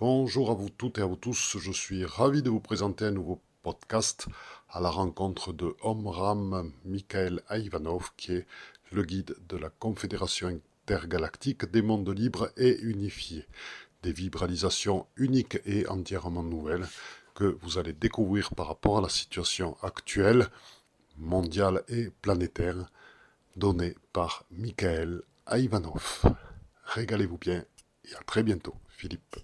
Bonjour à vous toutes et à vous tous, je suis ravi de vous présenter un nouveau podcast à la rencontre de Omram Mikhail Ivanov, qui est le guide de la Confédération intergalactique des mondes libres et unifiés. Des vibralisations uniques et entièrement nouvelles que vous allez découvrir par rapport à la situation actuelle, mondiale et planétaire, donnée par Mikhail Ivanov. Régalez-vous bien et à très bientôt, Philippe.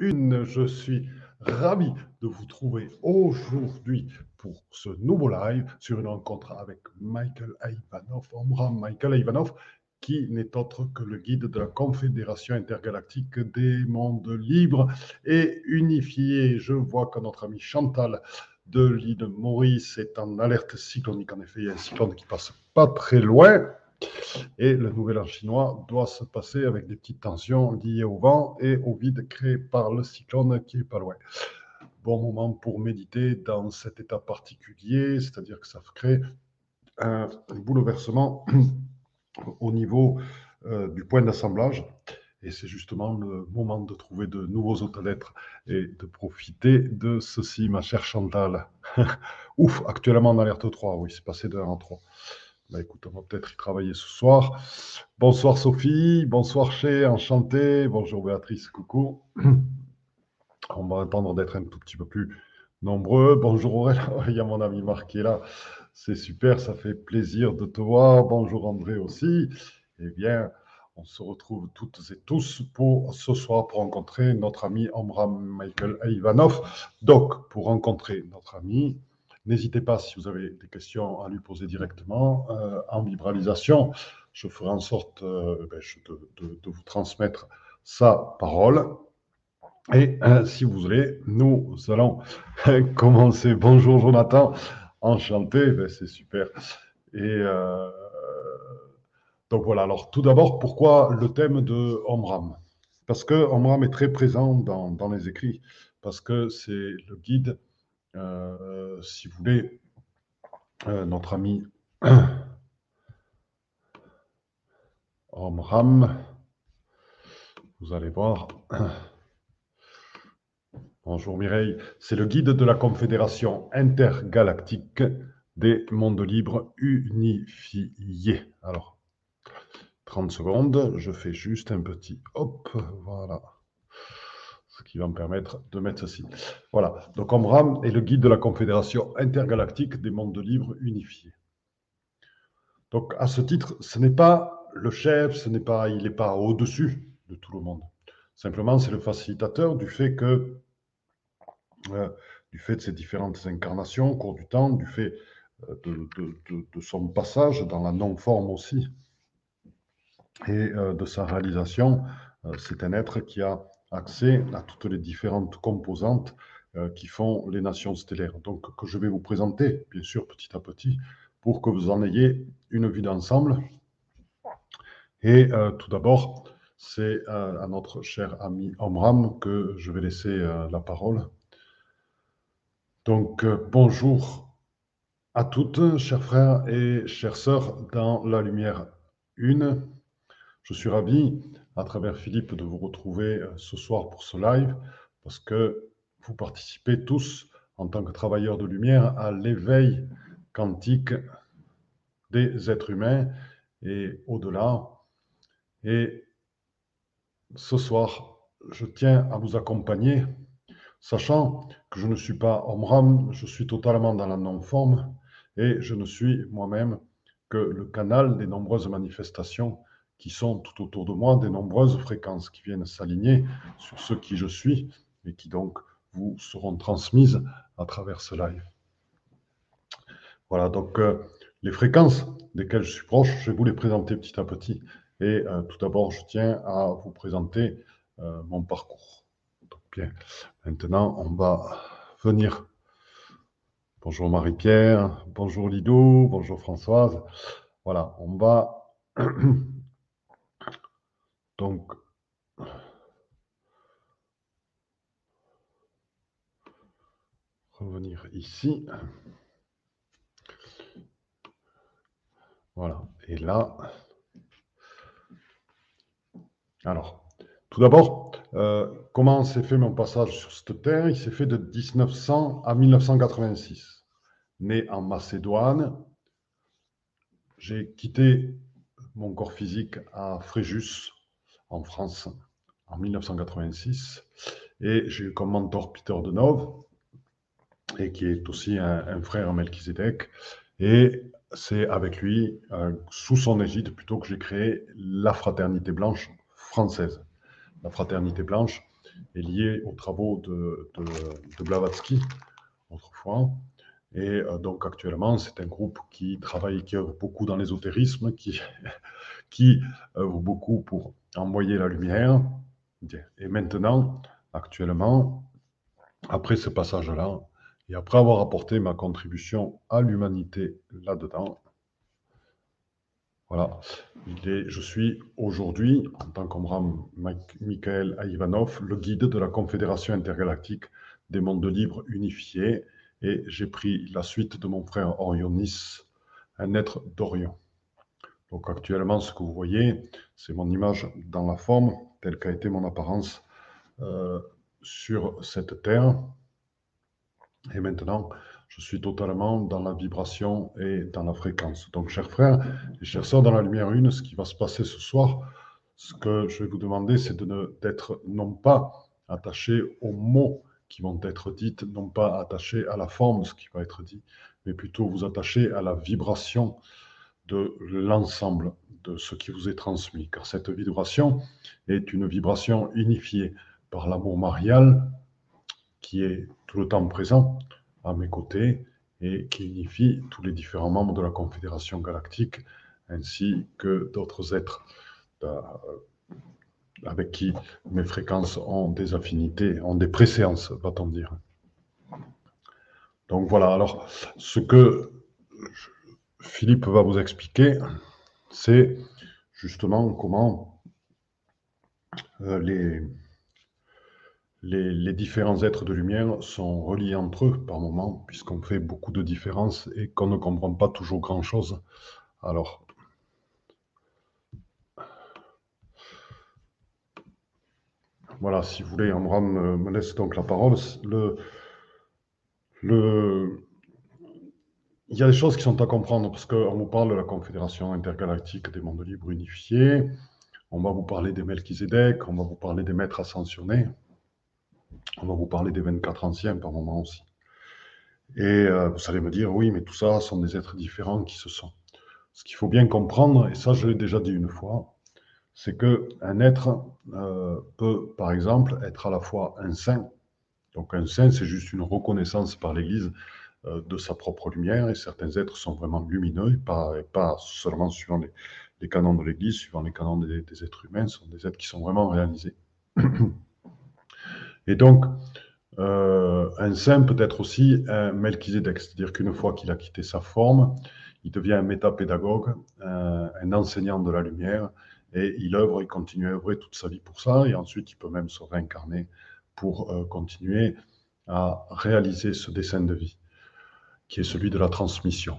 Je suis ravi de vous trouver aujourd'hui pour ce nouveau live sur une rencontre avec Michael Ivanov, Omram Michael Ivanov, qui n'est autre que le guide de la Confédération intergalactique des mondes libres et unifiés. Je vois que notre ami Chantal de l'île Maurice est en alerte cyclonique. En effet, il y a un cyclone qui passe pas très loin. Et le nouvel an chinois doit se passer avec des petites tensions liées au vent et au vide créé par le cyclone qui est pas loin. Bon moment pour méditer dans cet état particulier, c'est-à-dire que ça crée un bouleversement au niveau euh, du point d'assemblage. Et c'est justement le moment de trouver de nouveaux d'être et de profiter de ceci, ma chère Chantal. Ouf, actuellement en alerte 3, oui, c'est passé de 1 en 3. Bah, écoute, on va peut-être y travailler ce soir. Bonsoir Sophie, bonsoir Chez, enchanté. Bonjour Béatrice, coucou. On va attendre d'être un tout petit peu plus nombreux. Bonjour Aurèle, il y a mon ami Marc qui est là. C'est super, ça fait plaisir de te voir. Bonjour André aussi. Eh bien, on se retrouve toutes et tous pour ce soir pour rencontrer notre ami Omram Michael Ivanov. Donc, pour rencontrer notre ami, N'hésitez pas, si vous avez des questions, à lui poser directement euh, en vibralisation. Je ferai en sorte euh, ben, de, vous transmettre sa parole. Et euh, si vous voulez, nous allons commencer. Bonjour Jonathan, enchanté, ben, c'est super. Et donc voilà, alors tout d'abord, pourquoi le thème de Omram? Parce que Omram est très présent dans, dans les écrits, parce que c'est le guide si vous voulez, euh, notre ami Omram, vous allez voir. Bonjour Mireille, c'est le guide de la Confédération intergalactique des mondes libres unifiés. Alors, 30 secondes, je fais juste un petit hop, voilà ce qui va me permettre de mettre ceci. Voilà, donc Omram est le guide de la Confédération intergalactique des mondes libres unifiés. Donc à ce titre, ce n'est pas le chef, ce n'est pas, il n'est pas au-dessus de tout le monde. Simplement, c'est le facilitateur du fait que, euh, du fait de ses différentes incarnations au cours du temps, du fait euh, de, son passage dans la non-forme aussi, et euh, de sa réalisation, c'est un être qui a accès à toutes les différentes composantes euh, qui font les nations stellaires. Donc, que je vais vous présenter, bien sûr, petit à petit, pour que vous en ayez une vue d'ensemble. Et euh, tout d'abord, c'est euh, à notre cher ami Omram que je vais laisser la parole. Donc, bonjour à toutes, chers frères et chères sœurs, dans la lumière une. Je suis ravi à travers Philippe de vous retrouver euh, ce soir pour ce live, parce que vous participez tous en tant que travailleurs de lumière à l'éveil quantique des êtres humains et au-delà. Et ce soir, je tiens à vous accompagner, sachant que je ne suis pas Omram, je suis totalement dans la non-forme et je ne suis moi-même que le canal des nombreuses manifestations qui sont tout autour de moi, des nombreuses fréquences qui viennent s'aligner sur ce qui je suis et qui donc vous seront transmises à travers ce live. Voilà, donc euh, les fréquences desquelles je suis proche, je vais vous les présenter petit à petit. Et euh, tout d'abord, je tiens à vous présenter euh, mon parcours. bien, maintenant, on va venir. Bonjour Marie-Pierre, bonjour Lido, bonjour Françoise. Voilà, on va Donc, revenir ici. Voilà. Et là, alors, tout d'abord, euh, comment s'est fait mon passage sur cette terre? Il s'est fait de 1900 à 1986. Né en Macédoine, j'ai quitté mon corps physique à Fréjus, en France, en 1986. Et j'ai eu comme mentor Peter Denov, et qui est aussi un, frère Melchizedek. Et c'est avec lui, euh, sous son égide plutôt, que j'ai créé la Fraternité Blanche française. La Fraternité Blanche est liée aux travaux de, de, Blavatsky, autrefois. Et euh, donc actuellement, c'est un groupe qui travaille, qui œuvre beaucoup dans l'ésotérisme, qui, qui œuvre beaucoup pour envoyer la lumière. Et maintenant, actuellement, après ce passage-là, et après avoir apporté ma contribution à l'humanité là-dedans, voilà, je suis aujourd'hui, en tant qu'Omram Michael Ivanov, le guide de la Confédération intergalactique des mondes libres unifiés, et j'ai pris la suite de mon frère Orionis, un être d'Orion. Donc actuellement, ce que vous voyez, c'est mon image dans la forme, telle qu'a été mon apparence euh, sur cette terre. Et maintenant, je suis totalement dans la vibration et dans la fréquence. Donc, chers frères et chers sœurs, dans la lumière une, ce qui va se passer ce soir, ce que je vais vous demander, c'est d'être non pas attaché aux mots qui vont être dits, non pas attaché à la forme de ce qui va être dit, mais plutôt vous attacher à la vibration de l'ensemble de ce qui vous est transmis. Car cette vibration est une vibration unifiée par l'amour marial qui est tout le temps présent à mes côtés et qui unifie tous les différents membres de la Confédération galactique ainsi que d'autres êtres euh, avec qui mes fréquences ont des affinités, ont des préséances, va-t-on dire. Donc voilà, alors ce que Philippe va vous expliquer, c'est justement comment euh, les, différents êtres de lumière sont reliés entre eux par moments, puisqu'on fait beaucoup de différences et qu'on ne comprend pas toujours grand-chose. Alors, voilà, si vous voulez, Amram me laisse donc la parole. Le, le, il y a des choses qui sont à comprendre, parce qu'on vous parle de la Confédération intergalactique des mondes libres unifiés, on va vous parler des Melchizedek, on va vous parler des maîtres ascensionnés. On va vous parler des 24 anciens par moment aussi. Et euh, vous allez me dire, oui, mais tout ça sont des êtres différents qui se sont. Ce qu'il faut bien comprendre, et ça je l'ai déjà dit une fois, c'est qu'un être euh, peut, par exemple, être à la fois un saint. Donc un saint, c'est juste une reconnaissance par l'Église de sa propre lumière, et certains êtres sont vraiment lumineux, pas, pas seulement suivant les, canons de l'Église, suivant les canons des, êtres humains, sont des êtres qui sont vraiment réalisés. Et donc, euh, un saint peut être aussi un Melchizedek, c'est-à-dire qu'une fois qu'il a quitté sa forme, il devient un métapédagogue, un, un enseignant de la lumière, et il œuvre, il continue à œuvrer toute sa vie pour ça, et ensuite il peut même se réincarner pour euh, continuer à réaliser ce dessin de vie, qui est celui de la transmission.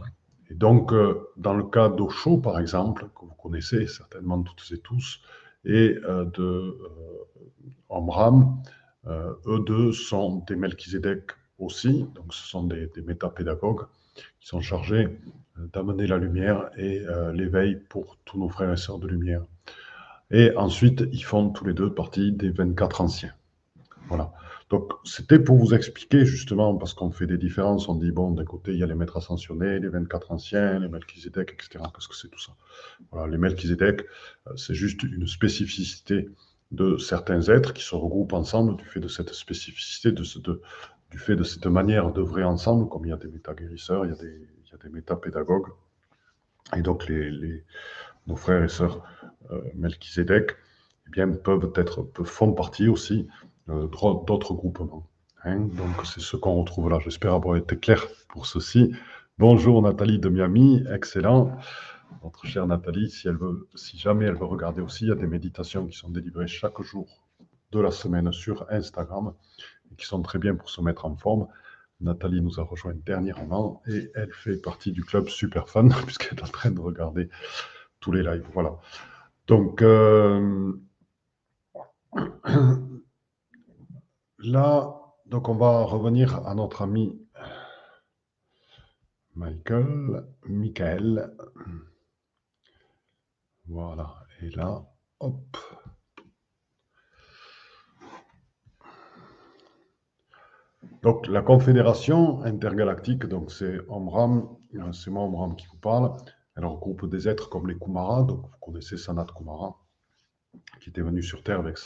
Et donc, euh, dans le cas d'Osho, par exemple, que vous connaissez certainement toutes et tous, et de Omram, euh, eux deux sont des Melchizedek aussi, donc ce sont des, des métapédagogues qui sont chargés euh, d'amener la lumière et euh, l'éveil pour tous nos frères et sœurs de lumière. Et ensuite, ils font tous les deux partie des 24 anciens. Voilà. Donc, c'était pour vous expliquer justement, parce qu'on fait des différences, on dit, bon, d'un côté, il y a les maîtres ascensionnés, les 24 anciens, les Melchizedek, etc. Qu'est-ce que c'est tout ça? Voilà, les Melchizedek, c'est juste une spécificité de certains êtres qui se regroupent ensemble du fait de cette spécificité, du fait de cette manière d'œuvrer ensemble, comme il y a des méta-guérisseurs, il y a des, il méta-pédagogues. Et donc, les, nos frères et sœurs euh, Melchizedek eh bien, peuvent être, font partie aussi euh, d'autres groupements. Hein. Donc, c'est ce qu'on retrouve là. J'espère avoir été clair pour ceci. Bonjour Nathalie de Miami, excellent notre chère Nathalie, si jamais elle veut regarder aussi, il y a des méditations qui sont délivrées chaque jour de la semaine sur Instagram et qui sont très bien pour se mettre en forme. Nathalie nous a rejoint dernièrement et elle fait partie du club super fan puisqu'elle est en train de regarder tous les lives. Voilà. Donc, euh, là, donc on va revenir à notre ami Michael, Michael. Voilà, et là, hop. Donc la Confédération intergalactique, donc c'est Omram, c'est moi Omram qui vous parle. Elle regroupe des êtres comme les Kumara, donc vous connaissez Sanat Kumara, qui était venu sur Terre avec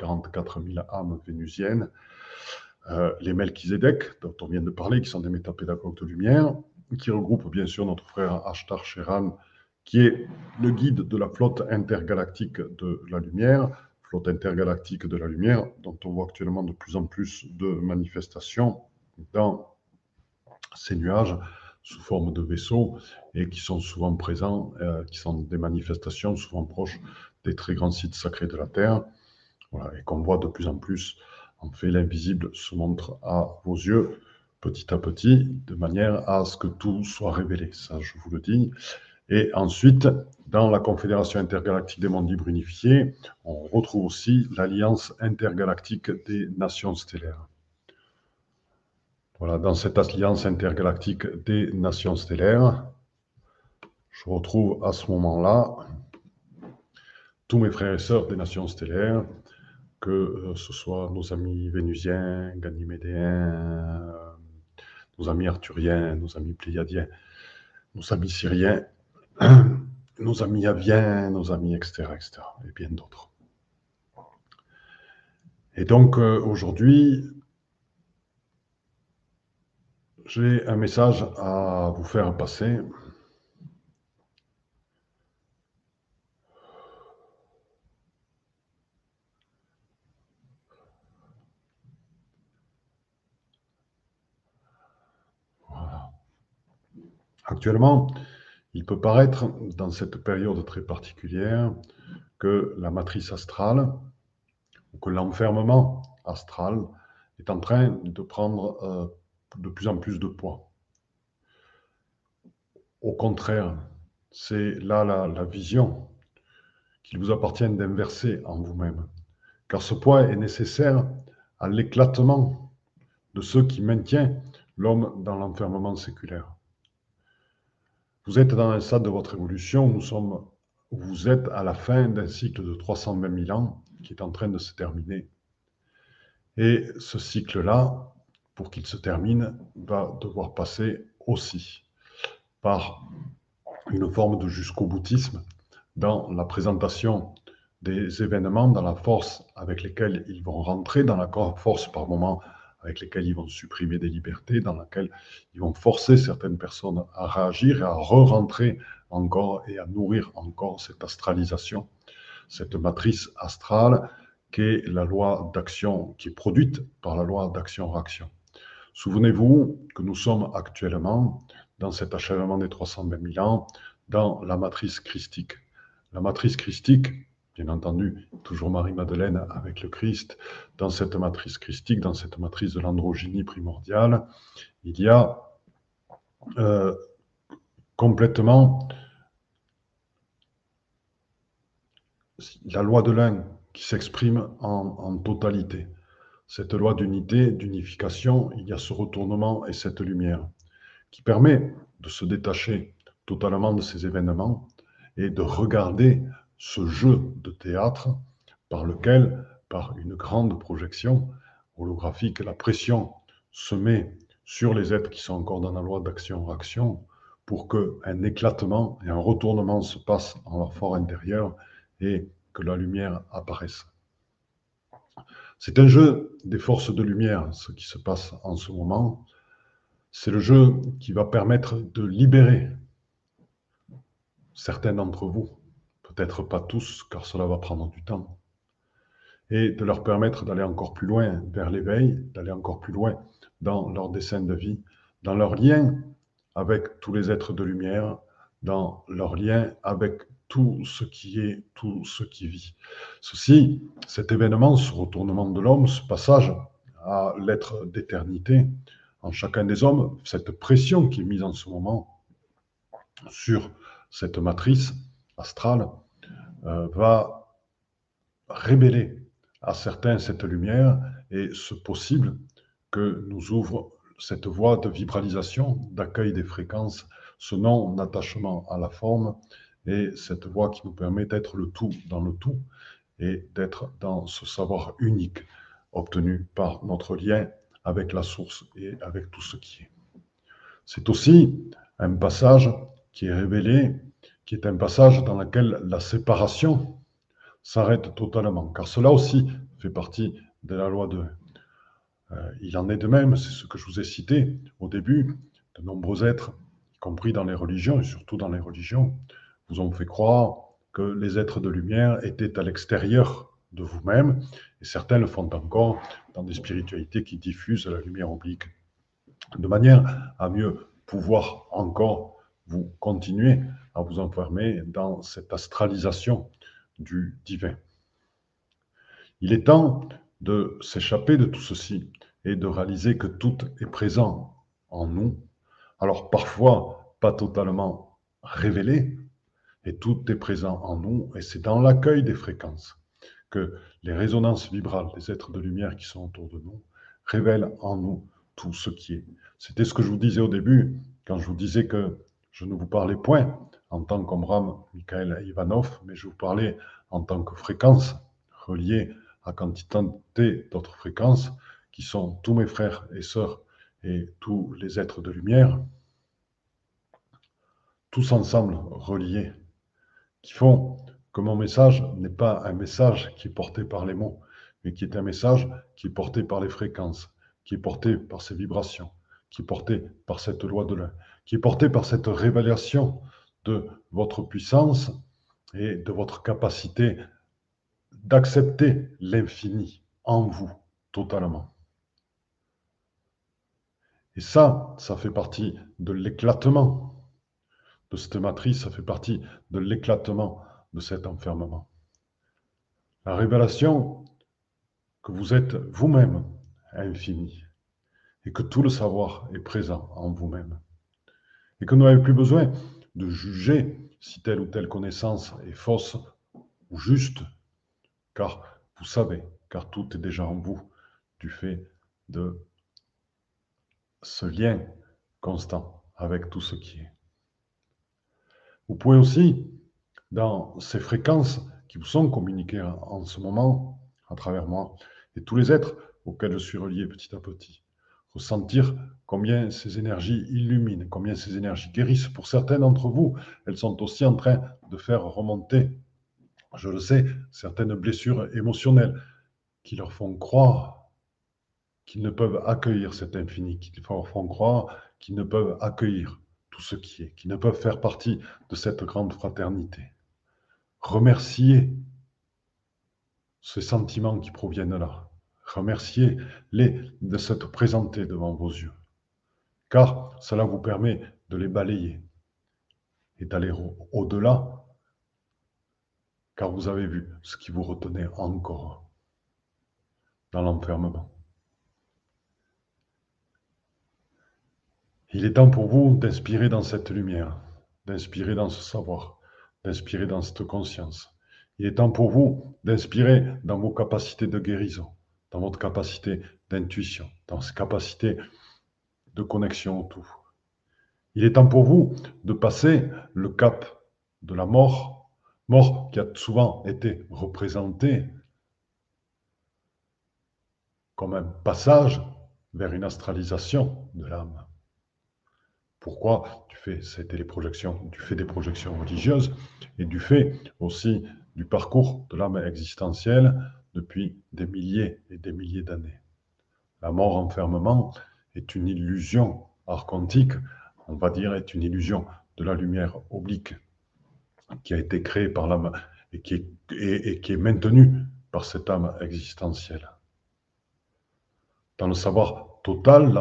144 000 âmes vénusiennes. Euh, les Melchizedek, dont on vient de parler, qui sont des métapédagogues de lumière, qui regroupent bien sûr notre frère Ashtar Sheran, qui est le guide de la flotte intergalactique de la lumière, flotte intergalactique de la lumière, dont on voit actuellement de plus en plus de manifestations dans ces nuages sous forme de vaisseaux et qui sont souvent présents, euh, qui sont des manifestations souvent proches des très grands sites sacrés de la Terre, voilà, et qu'on voit de plus en plus. En fait, l'invisible se montre à vos yeux petit à petit, de manière à ce que tout soit révélé. Ça, je vous le dis. Et ensuite, dans la Confédération intergalactique des mondes libres unifiés, on retrouve aussi l'Alliance intergalactique des nations stellaires. Voilà, dans cette alliance intergalactique des nations stellaires, je retrouve à ce moment-là tous mes frères et sœurs des nations stellaires, que euh, ce soit nos amis vénusiens, ganymédéens, euh, nos amis arthuriens, nos amis pléiadiens, nos amis syriens, nos amis aviens, nos amis, etc., etc., et bien d'autres. Et donc euh, aujourd'hui, j'ai un message à vous faire passer. Actuellement, il peut paraître, dans cette période très particulière, que la matrice astrale, ou que l'enfermement astral est en train de prendre euh, de plus en plus de poids. Au contraire, c'est là la, vision qu'il vous appartient d'inverser en vous-même, car ce poids est nécessaire à l'éclatement de ce qui maintient l'homme dans l'enfermement séculaire. Vous êtes dans un stade de votre évolution, nous vous êtes à la fin d'un cycle de 320 000 ans qui est en train de se terminer. Et ce cycle-là, pour qu'il se termine, va devoir passer aussi par une forme de jusqu'au boutisme dans la présentation des événements, dans la force avec lesquelles ils vont rentrer, dans la force par moment avec lesquels ils vont supprimer des libertés, dans laquelle ils vont forcer certaines personnes à réagir et à re-rentrer encore et à nourrir encore cette astralisation, cette matrice astrale qui est la loi d'action, qui est produite par la loi d'action-réaction. Souvenez-vous que nous sommes actuellement dans cet achèvement des 320 000 ans, dans la matrice christique. La matrice christique, bien entendu, toujours Marie-Madeleine avec le Christ, dans cette matrice christique, dans cette matrice de l'androgynie primordiale, il y a euh, complètement la loi de l'un qui s'exprime en, en totalité. Cette loi d'unité, d'unification, il y a ce retournement et cette lumière qui permet de se détacher totalement de ces événements et de regarder ce jeu de théâtre par lequel, par une grande projection holographique, la pression se met sur les êtres qui sont encore dans la loi d'action-réaction pour qu'un éclatement et un retournement se passent en leur fort intérieur et que la lumière apparaisse. C'est un jeu des forces de lumière, ce qui se passe en ce moment. C'est le jeu qui va permettre de libérer certains d'entre vous peut-être pas tous, car cela va prendre du temps, et de leur permettre d'aller encore plus loin vers l'éveil, d'aller encore plus loin dans leur dessin de vie, dans leur lien avec tous les êtres de lumière, dans leur lien avec tout ce qui est, tout ce qui vit. Ceci, cet événement, ce retournement de l'homme, ce passage à l'être d'éternité en chacun des hommes, cette pression qui est mise en ce moment sur cette matrice astrale, euh, va révéler à certains cette lumière et ce possible que nous ouvre cette voie de vibralisation, d'accueil des fréquences, ce non-attachement à la forme et cette voie qui nous permet d'être le tout dans le tout et d'être dans ce savoir unique obtenu par notre lien avec la source et avec tout ce qui est. C'est aussi un passage qui est révélé, qui est un passage dans lequel la séparation s'arrête totalement, car cela aussi fait partie de la loi de euh, il en est de même, c'est ce que je vous ai cité au début, de nombreux êtres, y compris dans les religions, et surtout dans les religions, vous ont fait croire que les êtres de lumière étaient à l'extérieur de vous-même, et certains le font encore dans des spiritualités qui diffusent la lumière oblique, de manière à mieux pouvoir encore vous continuer à vous enfermer dans cette astralisation du divin. Il est temps de s'échapper de tout ceci et de réaliser que tout est présent en nous. Alors parfois pas totalement révélé, et tout est présent en nous, et c'est dans l'accueil des fréquences que les résonances vibrales des êtres de lumière qui sont autour de nous révèlent en nous tout ce qui est. C'était ce que je vous disais au début, quand je vous disais que je ne vous parlais point en tant qu'Omram Mikhail Ivanov, mais je vous parlais en tant que fréquence reliée à quantité d'autres fréquences qui sont tous mes frères et sœurs et tous les êtres de lumière, tous ensemble reliés, qui font que mon message n'est pas un message qui est porté par les mots, mais qui est un message qui est porté par les fréquences, qui est porté par ces vibrations, qui est porté par cette loi de l'un, qui est porté par cette révélation de votre puissance et de votre capacité d'accepter l'infini en vous totalement. Et ça, ça fait partie de l'éclatement de cette matrice, ça fait partie de l'éclatement de cet enfermement. La révélation que vous êtes vous-même infini et que tout le savoir est présent en vous-même et que vous n'avez plus besoin de juger si telle ou telle connaissance est fausse ou juste car vous savez, car tout est déjà en vous, du fait de ce lien constant avec tout ce qui est. Vous pouvez aussi, dans ces fréquences qui vous sont communiquées en ce moment, à travers moi, et tous les êtres auxquels je suis relié petit à petit, ressentir combien ces énergies illuminent, combien ces énergies guérissent. Pour certains d'entre vous, elles sont aussi en train de faire remonter je le sais, certaines blessures émotionnelles qui leur font croire qu'ils ne peuvent accueillir cet infini, qui leur font croire qu'ils ne peuvent accueillir tout ce qui est, qui ne peuvent faire partie de cette grande fraternité. Remerciez ces sentiments qui proviennent là. Remerciez-les de s'être présentés devant vos yeux, car cela vous permet de les balayer et d'aller au-delà car vous avez vu ce qui vous retenait encore dans l'enfermement. Il est temps pour vous d'inspirer dans cette lumière, d'inspirer dans ce savoir, d'inspirer dans cette conscience. Il est temps pour vous d'inspirer dans vos capacités de guérison, dans votre capacité d'intuition, dans vos capacités de connexion au tout. Il est temps pour vous de passer le cap de la mort mort qui a souvent été représentée comme un passage vers une astralisation de l'âme. Pourquoi Du fait, c'était les projections, du fait des projections religieuses et du fait aussi du parcours de l'âme existentielle depuis des milliers et des milliers d'années. La mort enfermement est une illusion archontique, on va dire, est une illusion de la lumière oblique qui a été créé par l'âme et qui est, et, qui est maintenu par cette âme existentielle. Dans le savoir total,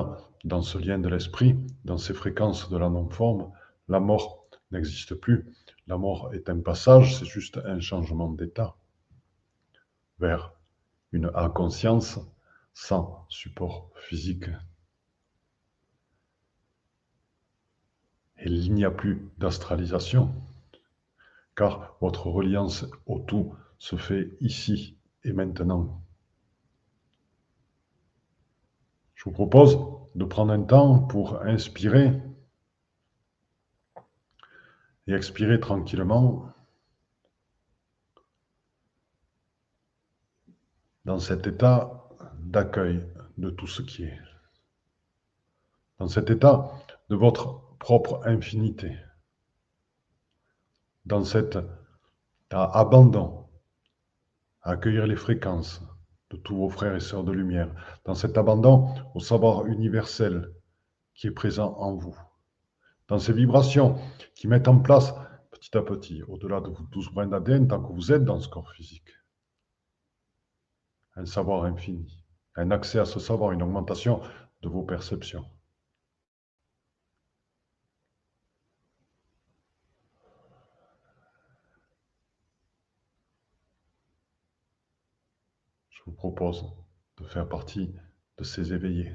dans ce lien de l'esprit, dans ces fréquences de la non-forme, la mort n'existe plus. La mort est un passage, c'est juste un changement d'état vers une inconscience sans support physique. et il n'y a plus d'astralisation, car votre reliance au tout se fait ici et maintenant. Je vous propose de prendre un temps pour inspirer et expirer tranquillement dans cet état d'accueil de tout ce qui est, dans cet état de votre propre infinité, dans cet abandon à accueillir les fréquences de tous vos frères et sœurs de lumière, dans cet abandon au savoir universel qui est présent en vous, dans ces vibrations qui mettent en place petit à petit, au-delà de vos douze brins d'ADN, tant que vous êtes dans ce corps physique, un savoir infini, un accès à ce savoir, une augmentation de vos perceptions. Je vous propose de faire partie de ces éveillés.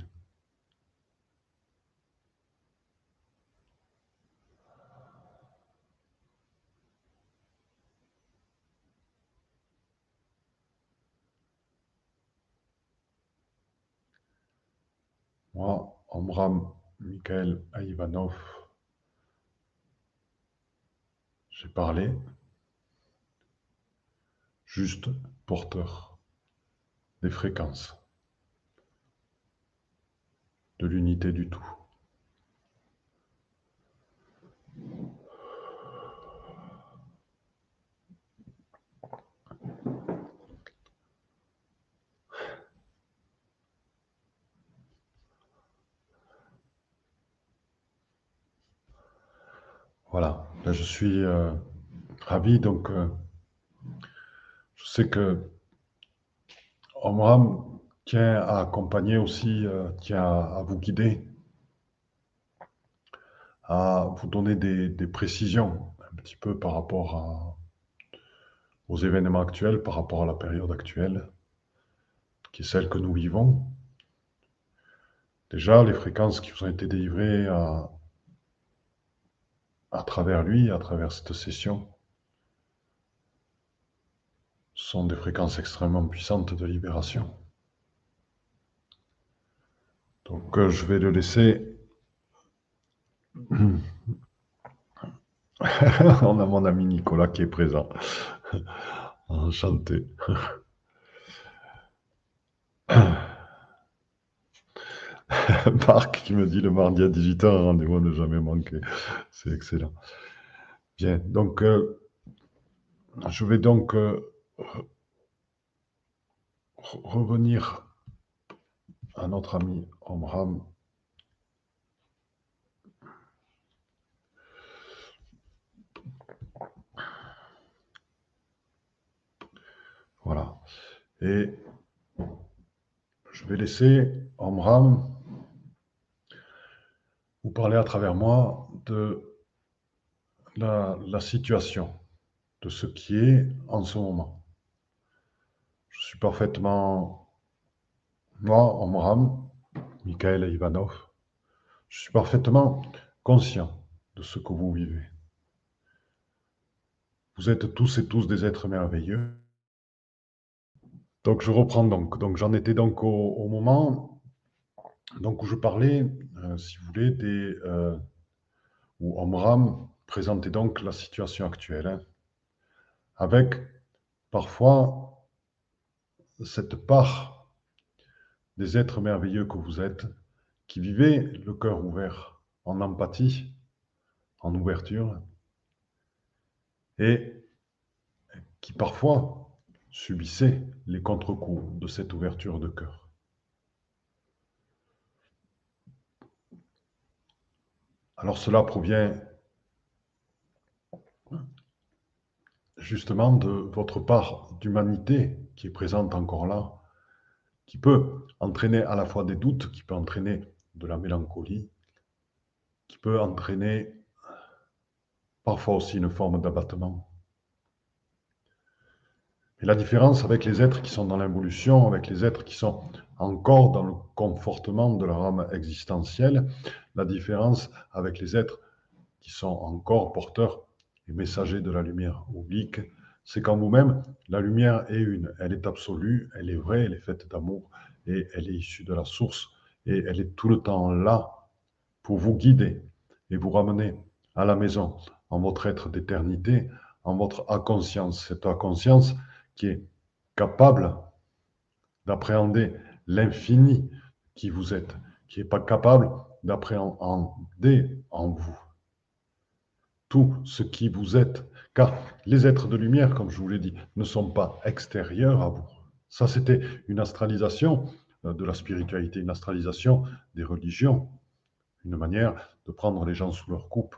Moi, Omram Mikhail Ivanov, j'ai parlé juste porteur des fréquences de l'unité du tout. Voilà, là je suis euh, ravi. Donc, euh, je sais que Omram tient à accompagner aussi, euh, tient à, vous guider, à vous donner des, précisions un petit peu par rapport aux événements actuels, par rapport à la période actuelle, qui est celle que nous vivons. Déjà, les fréquences qui vous ont été délivrées à travers lui, à travers cette session, sont des fréquences extrêmement puissantes de libération. Donc euh, je vais le laisser. On a mon ami Nicolas qui est présent. Enchanté. Marc qui me dit le mardi à 18h, rendez-vous ne jamais manquer. C'est excellent. Bien, donc euh, je vais donc euh, revenir à notre ami Omram. Voilà. Et je vais laisser Omram vous parler à travers moi de la, situation, de ce qui est en ce moment. Je suis parfaitement, moi, Omram, Michael Ivanov, je suis parfaitement conscient de ce que vous vivez. Vous êtes tous et tous des êtres merveilleux. Donc je reprends donc. Donc j'en étais donc au moment donc, où je parlais, euh, si vous voulez, des, euh, où Omram présentait donc la situation actuelle, hein, avec parfois cette part des êtres merveilleux que vous êtes, qui vivaient le cœur ouvert, en empathie, en ouverture, et qui parfois subissaient les contre-coups de cette ouverture de cœur. Alors cela provient justement de votre part d'humanité qui est présente encore là, qui peut entraîner à la fois des doutes, qui peut entraîner de la mélancolie, qui peut entraîner parfois aussi une forme d'abattement. Et la différence avec les êtres qui sont dans l'involution, avec les êtres qui sont encore dans le confortement de leur âme existentielle, la différence avec les êtres qui sont encore porteurs et messagers de la lumière oblique, c'est qu'en vous-même, la lumière est une, elle est absolue, elle est vraie, elle est faite d'amour et elle est issue de la source et elle est tout le temps là pour vous guider et vous ramener à la maison, en votre être d'éternité, en votre inconscience, cette inconscience qui est capable d'appréhender l'infini qui vous êtes, qui n'est pas capable d'appréhender en vous tout ce qui vous êtes, car les êtres de lumière, comme je vous l'ai dit, ne sont pas extérieurs à vous. Ça, c'était une astralisation euh, de la spiritualité, une astralisation des religions, une manière de prendre les gens sous leur coupe.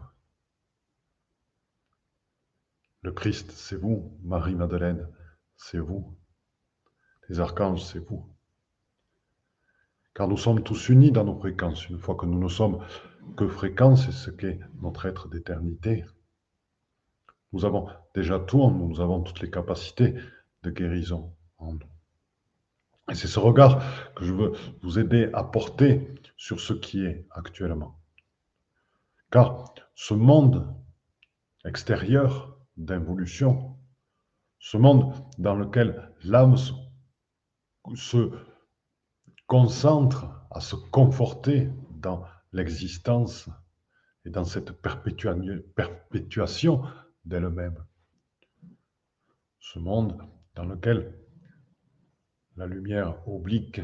Le Christ, c'est vous. Marie-Madeleine, c'est vous. Les archanges, c'est vous. Car nous sommes tous unis dans nos fréquences. Une fois que nous ne sommes que fréquences, c'est ce qu'est notre être d'éternité. Nous avons déjà tout en nous, nous avons toutes les capacités de guérison en nous. Et c'est ce regard que je veux vous aider à porter sur ce qui est actuellement. Car ce monde extérieur d'involution, ce monde dans lequel l'âme se concentre à se conforter dans l'existence et dans cette perpétuation d'elle-même. Ce monde dans lequel la lumière oblique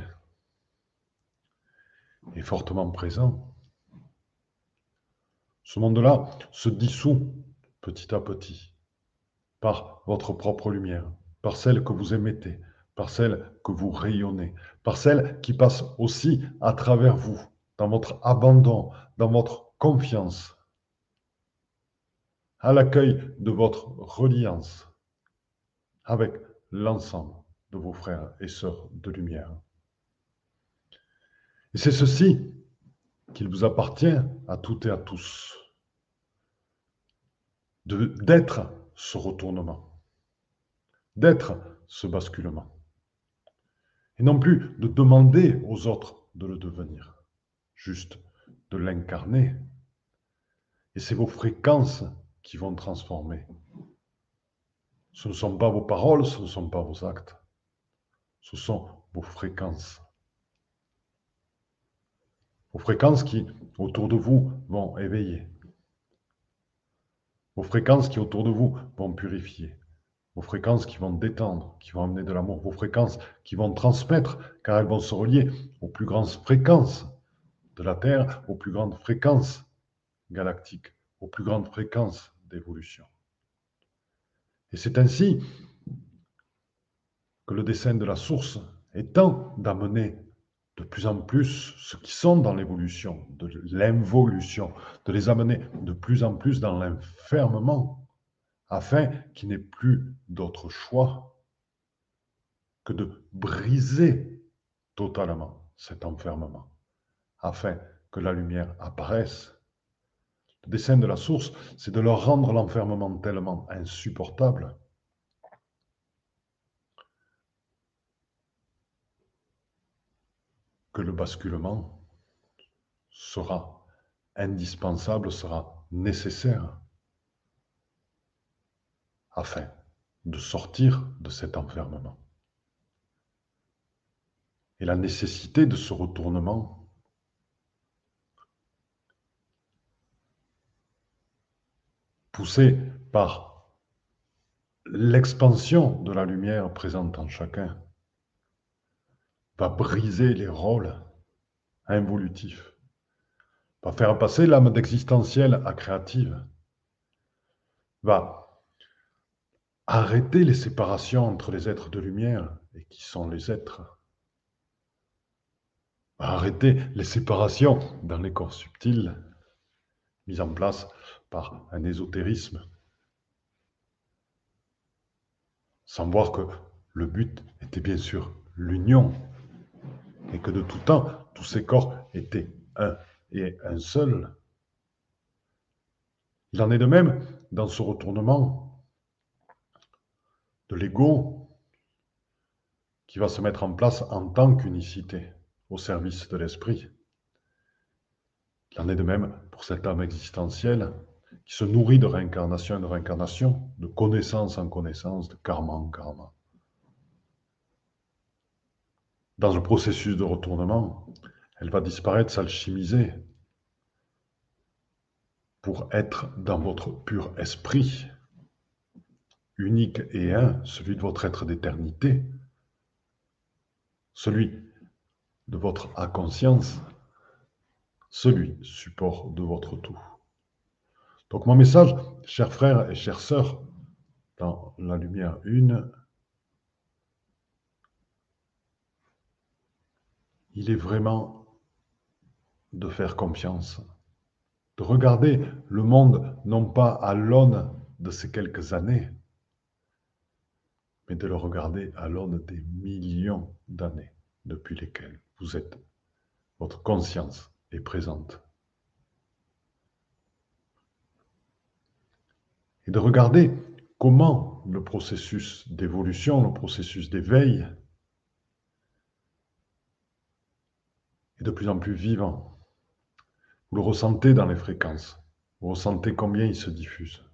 est fortement présent. Ce monde-là se dissout petit à petit par votre propre lumière, par celle que vous émettez, par celle que vous rayonnez, par celle qui passe aussi à travers vous, dans votre abandon, dans votre confiance, à l'accueil de votre reliance avec l'ensemble de vos frères et sœurs de lumière. Et c'est ceci qu'il vous appartient à toutes et à tous, d'être ce retournement, d'être ce basculement, et non plus de demander aux autres de le devenir, juste de l'incarner. Et c'est vos fréquences qui vont transformer. Ce ne sont pas vos paroles, ce ne sont pas vos actes ce sont vos fréquences. Vos fréquences qui, autour de vous, vont éveiller. Vos fréquences qui, autour de vous, vont purifier. Vos fréquences qui vont détendre, qui vont amener de l'amour. Vos fréquences qui vont transmettre, car elles vont se relier aux plus grandes fréquences de la Terre, aux plus grandes fréquences galactiques, aux plus grandes fréquences Et c'est ainsi que le dessein de la source étant d'amener de plus en plus ceux qui sont dans l'évolution, de l'involution, de les amener de plus en plus dans l'enfermement, afin qu'il n'ait plus d'autre choix que de briser totalement cet enfermement, afin que la lumière apparaisse. Le dessein de la source, c'est de leur rendre l'enfermement tellement insupportable que le basculement sera indispensable, sera nécessaire afin de sortir de cet enfermement. Et la nécessité de ce retournement poussée par l'expansion de la lumière présente en chacun, va briser les rôles involutifs, va faire passer l'âme d'existentielle à créative, va arrêter les séparations entre les êtres de lumière et qui sont les êtres, va arrêter les séparations dans les corps subtils mises en place par un ésotérisme, sans voir que le but était bien sûr l'union et que de tout temps, tous ces corps étaient un et un seul. Il en est de même dans ce retournement de l'ego qui va se mettre en place en tant qu'unicité au service de l'esprit. Il en est de même pour cette âme existentielle qui se nourrit de réincarnation et de réincarnation, de connaissance en connaissance, de karma en karma dans le processus de retournement, Elle va disparaître, s'alchimiser pour être dans votre pur esprit, unique et un, celui de votre être d'éternité, celui de votre inconscience, celui support de votre tout. Donc mon message, chers frères et chères sœurs, dans la lumière une, il est vraiment de faire confiance, de regarder le monde non pas à l'aune de ces quelques années, mais de le regarder à l'aune des millions d'années depuis lesquelles vous êtes. Votre conscience est présente. Et de regarder comment le processus d'évolution, le processus d'éveil est de plus en plus vivant. Vous le ressentez dans les fréquences. Vous ressentez combien il se diffuse.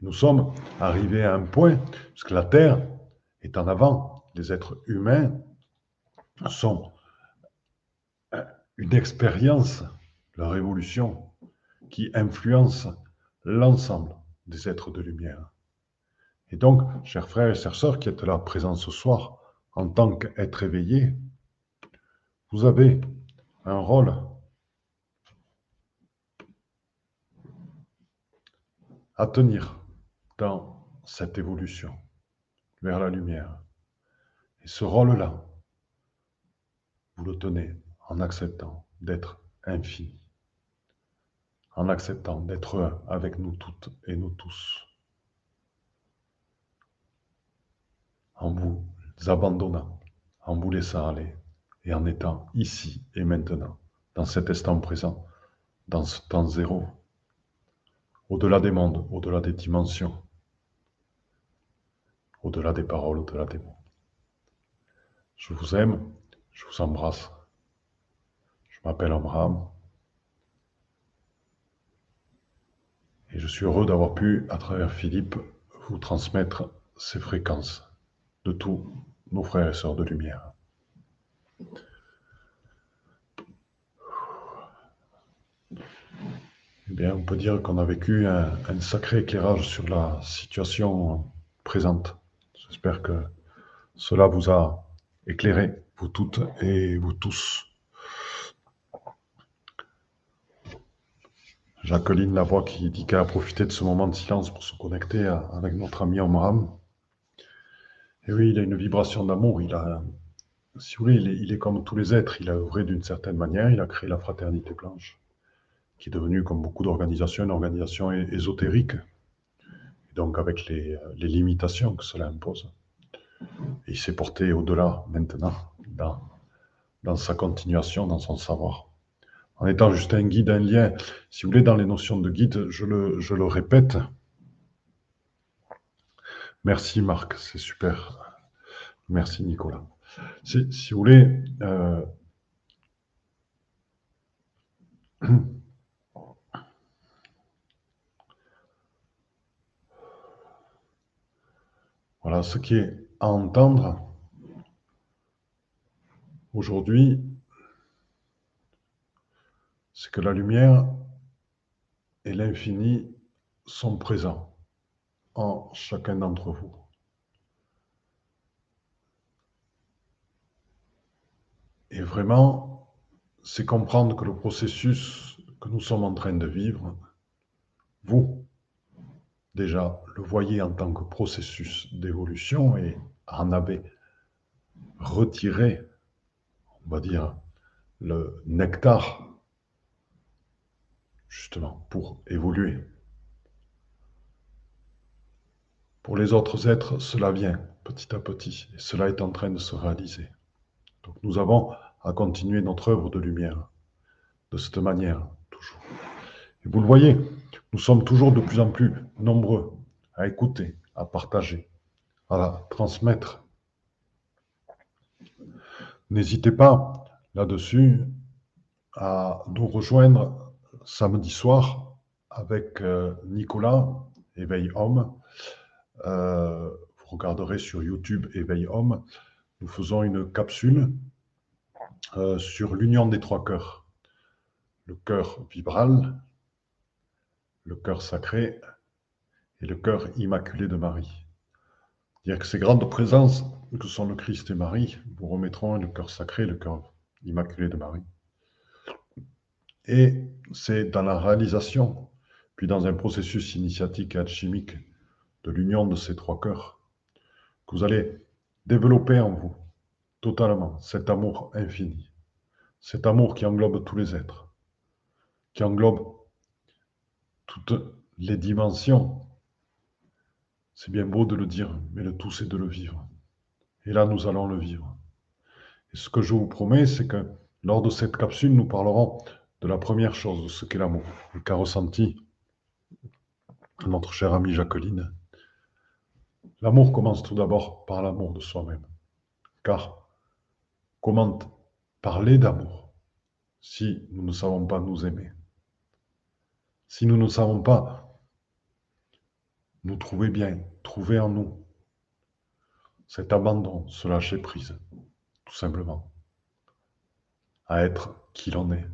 nous sommes arrivés à un point, puisque la Terre est en avant, les êtres humains sont une expérience, leur évolution, qui influence l'ensemble des êtres de lumière. Et donc, chers frères et chères sœurs qui êtes là présents ce soir, en tant qu'être éveillé, vous avez un rôle à tenir dans cette évolution vers la lumière. Et ce rôle-là, vous le tenez en acceptant d'être infini, en acceptant d'être un avec nous toutes et nous tous, en vous abandonnant, en vous laissant aller et en étant ici et maintenant, dans cet instant présent, dans ce temps zéro, au-delà des mondes, au-delà des dimensions, au-delà des paroles, au-delà des mots. Je vous aime, je vous embrasse. Je m'appelle Amram. Je suis heureux d'avoir pu, à travers Philippe, vous transmettre ces fréquences de tous nos frères et sœurs de lumière. Eh bien, on peut dire qu'on a vécu un, sacré éclairage sur la situation présente. J'espère que cela vous a éclairé, vous toutes et vous tous. Jacqueline Lavoie qui dit qu'elle a profité de ce moment de silence pour se connecter avec notre ami Omram. Et oui, il a une vibration d'amour. Il a, si vous il est, comme tous les êtres. Il a œuvré d'une certaine manière. Il a créé la Fraternité Blanche, qui est devenue, comme beaucoup d'organisations, une organisation ésotérique. Et donc, avec les, limitations que cela impose. Il s'est porté au-delà maintenant, dans sa continuation, dans son savoir en étant juste un guide, un lien. Si vous voulez, dans les notions de guide, je le, répète. Merci Marc, c'est super. Merci Nicolas. Si, vous voulez, euh, voilà ce qui est à entendre aujourd'hui c'est que la lumière et l'infini sont présents en chacun d'entre vous. Et vraiment, c'est comprendre que le processus que nous sommes en train de vivre, vous, déjà, le voyez en tant que processus d'évolution et en avez retiré, on va dire, le nectar justement, pour évoluer. Pour les autres êtres, cela vient petit à petit, et cela est en train de se réaliser. Donc nous avons à continuer notre œuvre de lumière, de cette manière, toujours. Et vous le voyez, nous sommes toujours de plus en plus nombreux à écouter, à partager, à transmettre. N'hésitez pas là-dessus à nous rejoindre samedi soir avec euh, Nicolas, Éveil Homme. Euh, vous regarderez sur YouTube Éveil Homme. Nous faisons une capsule euh, sur l'union des trois cœurs. Le cœur vibral, le cœur sacré et le cœur immaculé de Marie. Dire que ces grandes présences que sont le Christ et Marie vous remettront le cœur sacré, le cœur immaculé de Marie. Et c'est dans la réalisation, puis dans un processus initiatique et alchimique de l'union de ces trois cœurs, que vous allez développer en vous totalement cet amour infini, cet amour qui englobe tous les êtres, qui englobe toutes les dimensions. C'est bien beau de le dire, mais le tout c'est de le vivre. Et là, nous allons le vivre. Et ce que je vous promets, c'est que lors de cette capsule, nous parlerons de la première chose, de ce qu'est l'amour, qu'a ressenti notre chère amie Jacqueline. L'amour commence tout d'abord par l'amour de soi-même. Car comment parler d'amour si nous ne savons pas nous aimer? Si nous ne savons pas nous trouver bien, trouver en nous cet abandon, ce lâcher prise, tout simplement, à être qui l'on est,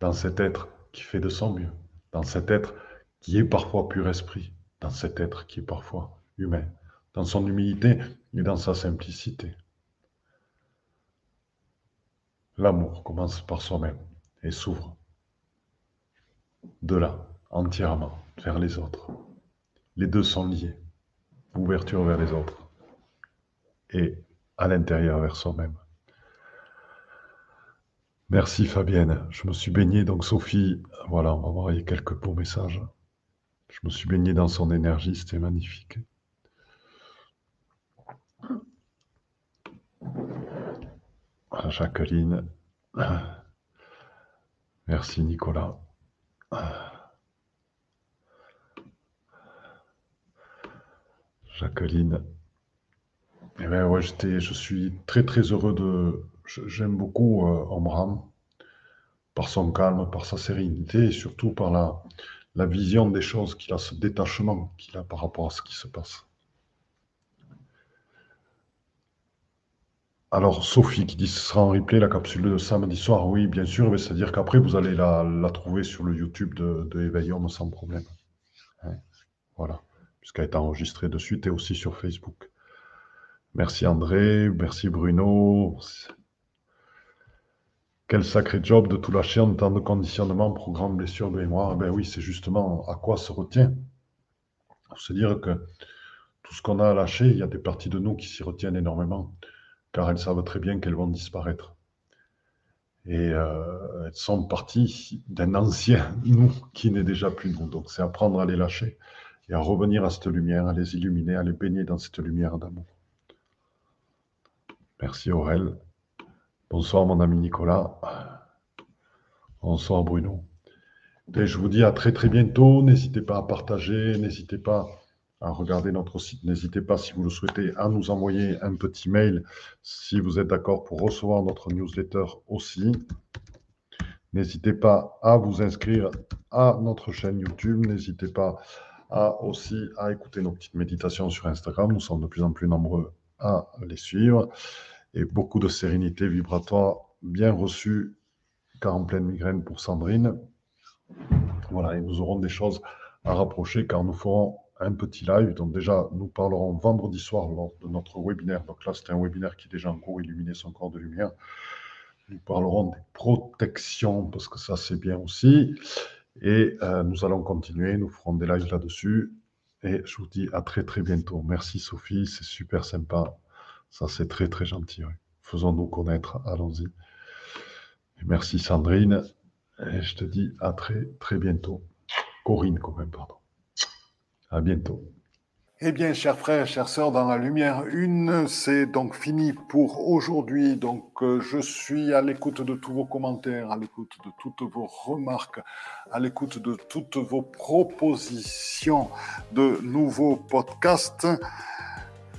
dans cet être qui fait de son mieux, dans cet être qui est parfois pur esprit, dans cet être qui est parfois humain, dans son humilité et dans sa simplicité. L'amour commence par soi-même et s'ouvre de là entièrement vers les autres. Les deux sont liés. Ouverture vers les autres et à l'intérieur vers soi-même. Merci Fabienne. Je me suis baigné, donc Sophie, voilà, on va envoyer quelques beaux messages. Je me suis baigné dans son énergie, c'était magnifique. Jacqueline. Merci Nicolas. Jacqueline. Eh bien, ouais, je suis très très heureux de, J'aime beaucoup euh, Omram par son calme, par sa sérénité et surtout par la, vision des choses qu'il a, ce détachement qu'il a par rapport à ce qui se passe. Alors, Sophie qui dit ce sera en replay la capsule de samedi soir. Oui, bien sûr, c'est-à-dire qu'après, vous allez la, trouver sur le YouTube de, de sans problème. Voilà, puisqu'elle est enregistrée de suite et aussi sur Facebook. Merci André, merci Bruno, quel sacré job de tout lâcher en temps de conditionnement, programme, blessure de mémoire. Eh ben oui, c'est justement à quoi se retient. Se dire que tout ce qu'on a à lâcher, il y a des parties de nous qui s'y retiennent énormément, car elles savent très bien qu'elles vont disparaître. Et euh, elles sont parties d'un ancien nous qui n'est déjà plus nous. Donc c'est apprendre à les lâcher et à revenir à cette lumière, à les illuminer, à les baigner dans cette lumière d'amour. Merci Aurel. Bonsoir mon ami Nicolas. Bonsoir Bruno. Et je vous dis à très très bientôt. N'hésitez pas à partager, n'hésitez pas à regarder notre site. N'hésitez pas, si vous le souhaitez, à nous envoyer un petit mail si vous êtes d'accord pour recevoir notre newsletter aussi. N'hésitez pas à vous inscrire à notre chaîne YouTube. N'hésitez pas aussi à écouter nos petites méditations sur Instagram. Nous sommes de plus en plus nombreux à les suivre et beaucoup de sérénité vibratoire bien reçue, car en pleine migraine pour Sandrine. Voilà, et nous aurons des choses à rapprocher car nous ferons un petit live. Donc déjà, nous parlerons vendredi soir lors de notre webinaire. Donc là, c'était un webinaire qui est déjà en cours, illuminer son corps de lumière. Nous parlerons des protections parce que ça, c'est bien aussi. Et euh, nous allons continuer, nous ferons des lives là-dessus. Et je vous dis à très très bientôt. Merci Sophie, c'est super sympa. Ça, c'est très, très gentil. Faisons-nous connaître. Allons-y. Merci Sandrine. Et je te dis à très, très bientôt. Corinne, quand même, pardon. À bientôt. Eh bien, chers frères, chères sœurs, dans la lumière une, c'est donc fini pour aujourd'hui. Donc, euh, je suis à l'écoute de tous vos commentaires, à l'écoute de toutes vos remarques, à l'écoute de toutes vos propositions de nouveaux podcasts.